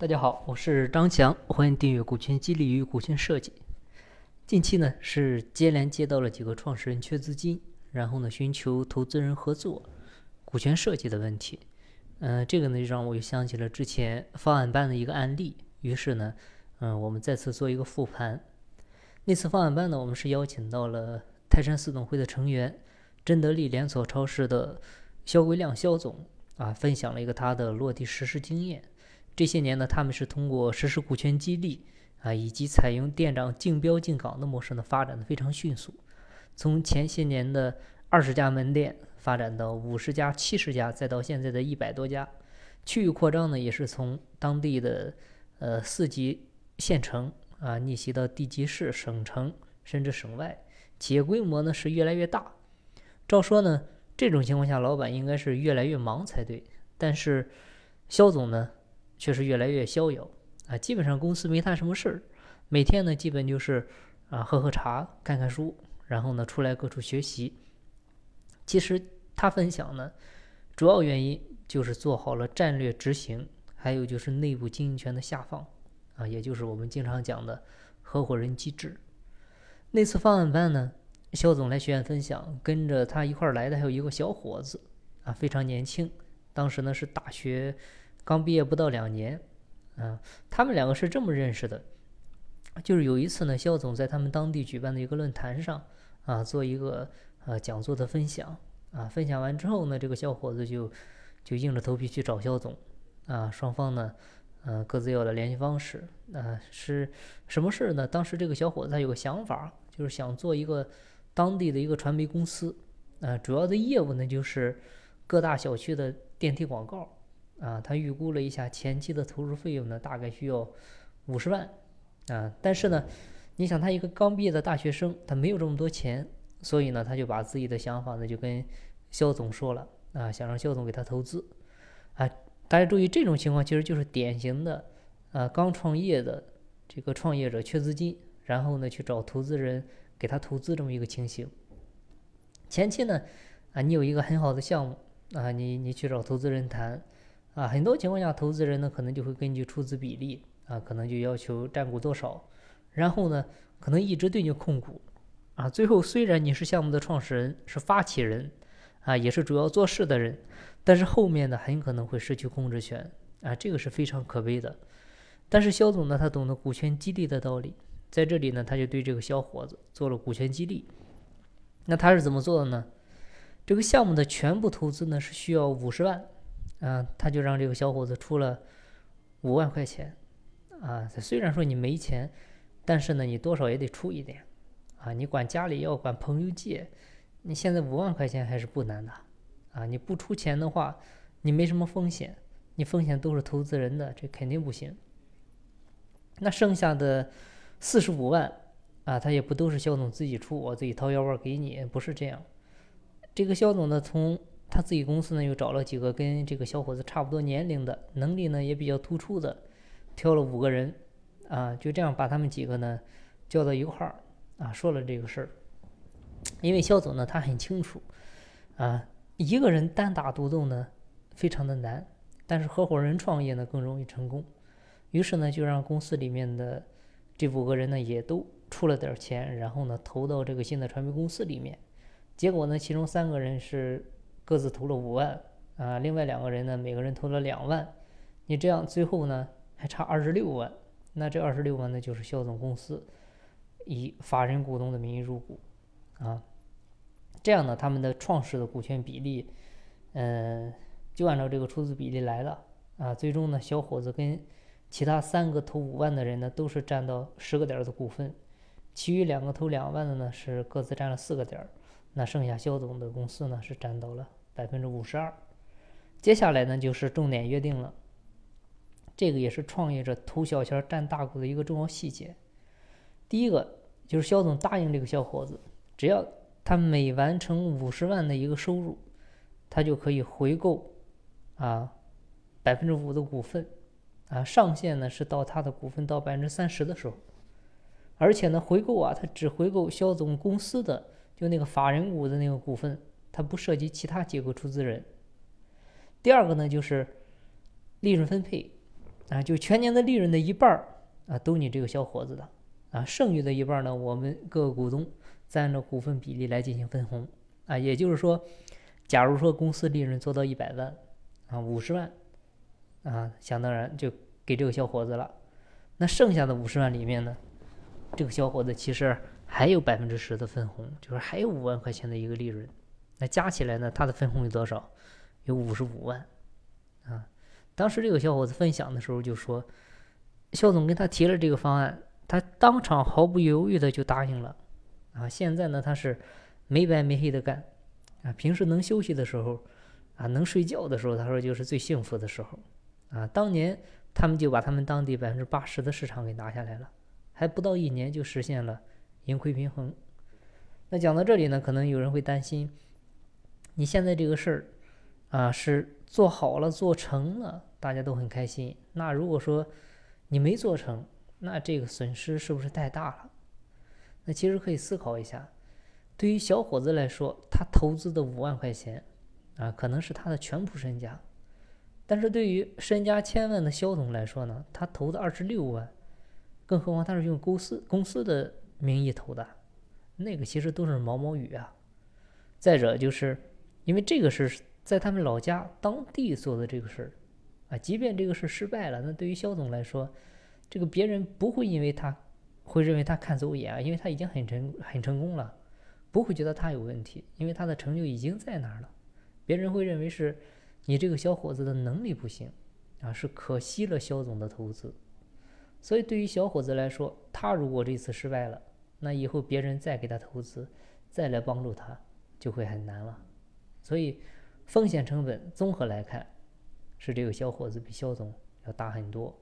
大家好，我是张强，欢迎订阅股权激励与股权设计。近期呢是接连接到了几个创始人缺资金，然后呢寻求投资人合作股权设计的问题。嗯，这个呢就让我又想起了之前方案班的一个案例，于是呢，嗯，我们再次做一个复盘。那次方案班呢，我们是邀请到了泰山四总会的成员，真得利连锁超市的肖桂亮肖总啊，分享了一个他的落地实施经验。这些年呢，他们是通过实施股权激励啊，以及采用店长竞标竞岗的模式呢，发展的非常迅速。从前些年的二十家门店发展到五十家、七十家，再到现在的一百多家。区域扩张呢，也是从当地的呃四级县城啊逆袭到地级市、省城，甚至省外。企业规模呢是越来越大。照说呢，这种情况下，老板应该是越来越忙才对。但是肖总呢？确实越来越逍遥啊！基本上公司没他什么事儿，每天呢基本就是啊喝喝茶、看看书，然后呢出来各处学习。其实他分享呢，主要原因就是做好了战略执行，还有就是内部经营权的下放啊，也就是我们经常讲的合伙人机制。那次方案班呢，肖总来学院分享，跟着他一块儿来的还有一个小伙子啊，非常年轻，当时呢是大学。刚毕业不到两年，啊，他们两个是这么认识的，就是有一次呢，肖总在他们当地举办的一个论坛上，啊，做一个呃讲座的分享，啊，分享完之后呢，这个小伙子就就硬着头皮去找肖总，啊，双方呢，呃，各自要了联系方式，啊，是什么事呢？当时这个小伙子他有个想法，就是想做一个当地的一个传媒公司，啊，主要的业务呢就是各大小区的电梯广告。啊，他预估了一下前期的投入费用呢，大概需要五十万啊。但是呢，你想他一个刚毕业的大学生，他没有这么多钱，所以呢，他就把自己的想法呢就跟肖总说了啊，想让肖总给他投资啊。大家注意，这种情况其实就是典型的啊，刚创业的这个创业者缺资金，然后呢去找投资人给他投资这么一个情形。前期呢啊，你有一个很好的项目啊，你你去找投资人谈。啊，很多情况下，投资人呢可能就会根据出资比例啊，可能就要求占股多少，然后呢，可能一直对你控股，啊，最后虽然你是项目的创始人，是发起人，啊，也是主要做事的人，但是后面呢很可能会失去控制权，啊，这个是非常可悲的。但是肖总呢，他懂得股权激励的道理，在这里呢，他就对这个小伙子做了股权激励。那他是怎么做的呢？这个项目的全部投资呢是需要五十万。啊，他就让这个小伙子出了五万块钱，啊，虽然说你没钱，但是呢，你多少也得出一点，啊，你管家里要，管朋友借，你现在五万块钱还是不难的，啊，你不出钱的话，你没什么风险，你风险都是投资人的，这肯定不行。那剩下的四十五万，啊，他也不都是肖总自己出，我自己掏腰包给你，不是这样，这个肖总呢，从他自己公司呢，又找了几个跟这个小伙子差不多年龄的，能力呢也比较突出的，挑了五个人，啊，就这样把他们几个呢叫到一块儿，啊，说了这个事儿。因为肖总呢，他很清楚，啊，一个人单打独斗呢非常的难，但是合伙人创业呢更容易成功。于是呢，就让公司里面的这五个人呢也都出了点钱，然后呢投到这个新的传媒公司里面。结果呢，其中三个人是。各自投了五万啊，另外两个人呢，每个人投了两万，你这样最后呢还差二十六万，那这二十六万呢就是肖总公司以法人股东的名义入股啊，这样呢他们的创始的股权比例，嗯，就按照这个出资比例来了啊，最终呢小伙子跟其他三个投五万的人呢都是占到十个点的股份，其余两个投两万的呢是各自占了四个点，那剩下肖总的公司呢是占到了。百分之五十二，接下来呢就是重点约定了。这个也是创业者投小钱占大股的一个重要细节。第一个就是肖总答应这个小伙子，只要他每完成五十万的一个收入，他就可以回购啊百分之五的股份啊，上限呢是到他的股份到百分之三十的时候，而且呢回购啊，他只回购肖总公司的就那个法人股的那个股份。它不涉及其他机构出资人。第二个呢，就是利润分配啊，就全年的利润的一半啊，都你这个小伙子的啊，剩余的一半呢，我们各个股东再按照股份比例来进行分红啊。也就是说，假如说公司利润做到一百万啊，五十万啊，想当然就给这个小伙子了。那剩下的五十万里面呢，这个小伙子其实还有百分之十的分红，就是还有五万块钱的一个利润。那加起来呢，他的分红有多少？有五十五万啊。当时这个小伙子分享的时候就说，肖总跟他提了这个方案，他当场毫不犹豫的就答应了，啊，现在呢他是没白没黑的干，啊，平时能休息的时候，啊，能睡觉的时候，他说就是最幸福的时候，啊，当年他们就把他们当地百分之八十的市场给拿下来了，还不到一年就实现了盈亏平衡。那讲到这里呢，可能有人会担心，你现在这个事儿，啊，是做好了做成了。大家都很开心。那如果说你没做成，那这个损失是不是太大了？那其实可以思考一下。对于小伙子来说，他投资的五万块钱啊，可能是他的全部身家；但是对于身家千万的肖总来说呢，他投的二十六万，更何况他是用公司公司的名义投的，那个其实都是毛毛雨啊。再者就是，因为这个事是在他们老家当地做的这个事儿。啊，即便这个事失败了，那对于肖总来说，这个别人不会因为他会认为他看走眼啊，因为他已经很成很成功了，不会觉得他有问题，因为他的成就已经在那儿了。别人会认为是你这个小伙子的能力不行啊，是可惜了肖总的投资。所以对于小伙子来说，他如果这次失败了，那以后别人再给他投资，再来帮助他就会很难了。所以风险成本综合来看。是这个小伙子比肖总要大很多，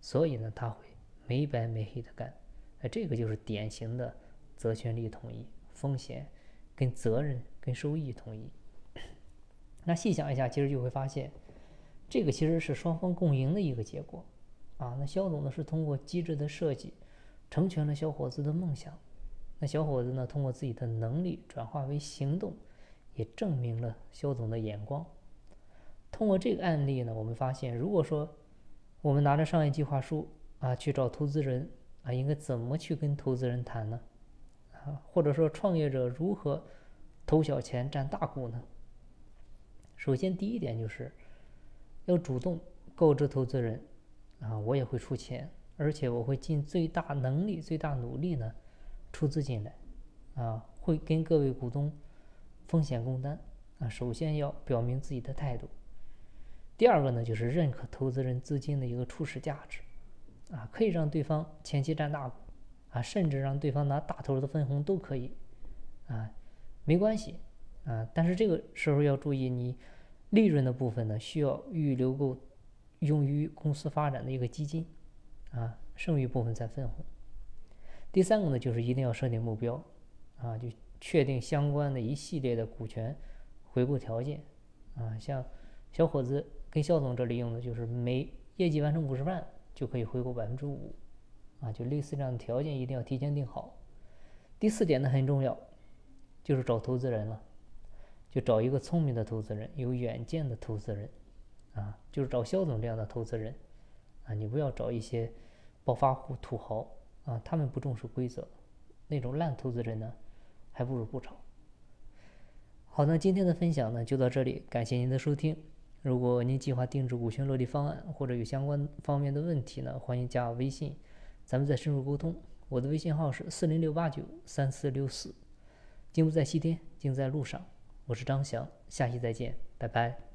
所以呢，他会没白没黑的干，哎，这个就是典型的责权利统一，风险跟责任跟收益统一。那细想一下，其实就会发现，这个其实是双方共赢的一个结果啊。那肖总呢是通过机制的设计，成全了小伙子的梦想，那小伙子呢通过自己的能力转化为行动，也证明了肖总的眼光。通过这个案例呢，我们发现，如果说我们拿着商业计划书啊去找投资人啊，应该怎么去跟投资人谈呢？啊，或者说创业者如何投小钱占大股呢？首先，第一点就是要主动告知投资人啊，我也会出钱，而且我会尽最大能力、最大努力呢出资进来啊，会跟各位股东风险共担啊。首先要表明自己的态度。第二个呢，就是认可投资人资金的一个初始价值，啊，可以让对方前期占大股，啊，甚至让对方拿大头的分红都可以，啊，没关系，啊，但是这个时候要注意，你利润的部分呢，需要预留够用于公司发展的一个基金，啊，剩余部分再分红。第三个呢，就是一定要设定目标，啊，就确定相关的一系列的股权回购条件，啊，像小伙子。跟肖总这里用的就是每业绩完成五十万就可以回购百分之五，啊，就类似这样的条件一定要提前定好。第四点呢很重要，就是找投资人了，就找一个聪明的投资人，有远见的投资人，啊，就是找肖总这样的投资人，啊，你不要找一些暴发户、土豪，啊，他们不重视规则，那种烂投资人呢，还不如不炒。好，那今天的分享呢就到这里，感谢您的收听。如果您计划定制股权落地方案，或者有相关方面的问题呢，欢迎加我微信，咱们再深入沟通。我的微信号是四零六八九三四六四。金不在西天，金在路上。我是张翔，下期再见，拜拜。